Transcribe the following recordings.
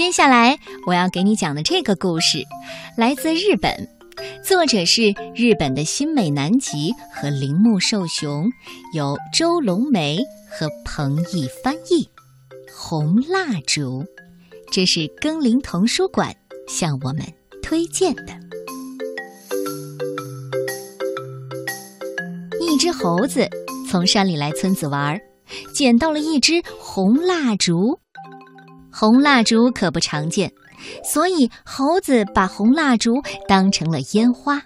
接下来我要给你讲的这个故事，来自日本，作者是日本的新美南吉和铃木寿雄，由周龙梅和彭毅翻译。红蜡烛，这是耕林童书馆向我们推荐的。一只猴子从山里来村子玩，捡到了一支红蜡烛。红蜡烛可不常见，所以猴子把红蜡烛当成了烟花。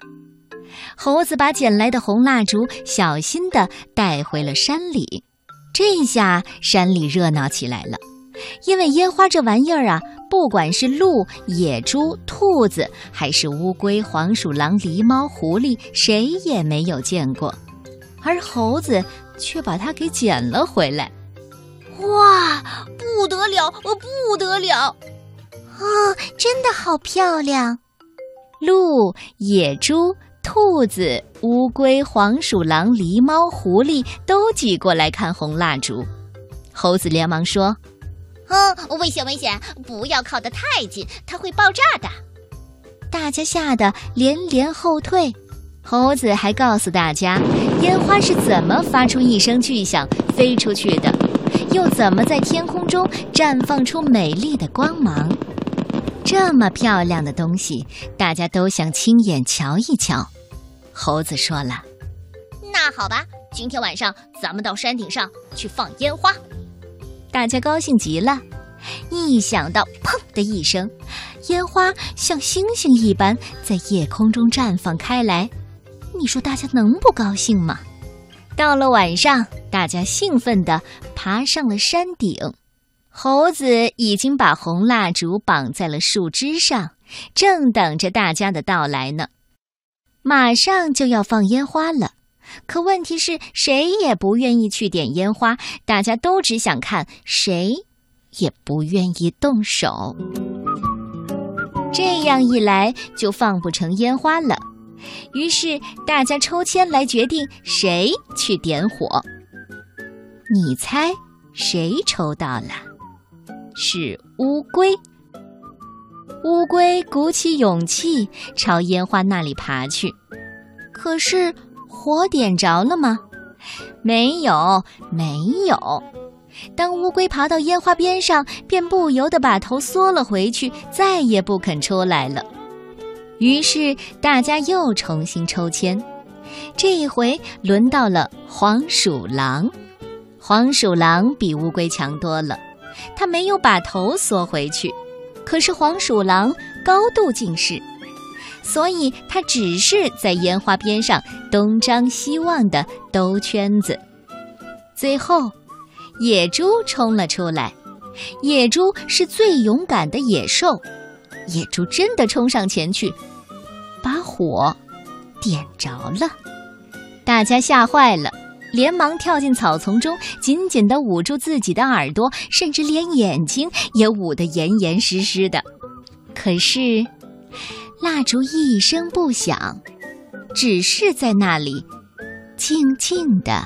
猴子把捡来的红蜡烛小心地带回了山里，这下山里热闹起来了。因为烟花这玩意儿啊，不管是鹿、野猪、兔子，还是乌龟、黄鼠狼、狸猫、狐狸，谁也没有见过，而猴子却把它给捡了回来。哇，不得了，不得了！啊，真的好漂亮！鹿、野猪、兔子、乌龟、黄鼠狼、狸猫、狐狸都挤过来看红蜡烛。猴子连忙说：“嗯，危险，危险！不要靠得太近，它会爆炸的。”大家吓得连连后退。猴子还告诉大家，烟花是怎么发出一声巨响飞出去的。又怎么在天空中绽放出美丽的光芒？这么漂亮的东西，大家都想亲眼瞧一瞧。猴子说了：“那好吧，今天晚上咱们到山顶上去放烟花。”大家高兴极了。一想到“砰”的一声，烟花像星星一般在夜空中绽放开来，你说大家能不高兴吗？到了晚上，大家兴奋地爬上了山顶。猴子已经把红蜡烛绑在了树枝上，正等着大家的到来呢。马上就要放烟花了，可问题是谁也不愿意去点烟花，大家都只想看，谁也不愿意动手。这样一来，就放不成烟花了。于是大家抽签来决定谁去点火。你猜谁抽到了？是乌龟。乌龟鼓起勇气朝烟花那里爬去，可是火点着了吗？没有，没有。当乌龟爬到烟花边上，便不由得把头缩了回去，再也不肯出来了。于是大家又重新抽签，这一回轮到了黄鼠狼。黄鼠狼比乌龟强多了，它没有把头缩回去。可是黄鼠狼高度近视，所以它只是在烟花边上东张西望地兜圈子。最后，野猪冲了出来。野猪是最勇敢的野兽，野猪真的冲上前去。把火点着了，大家吓坏了，连忙跳进草丛中，紧紧地捂住自己的耳朵，甚至连眼睛也捂得严严实实的。可是，蜡烛一声不响，只是在那里静静地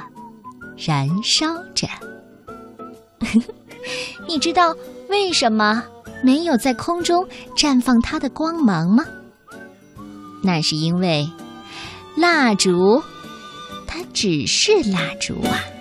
燃烧着。你知道为什么没有在空中绽放它的光芒吗？那是因为，蜡烛，只是蜡烛啊。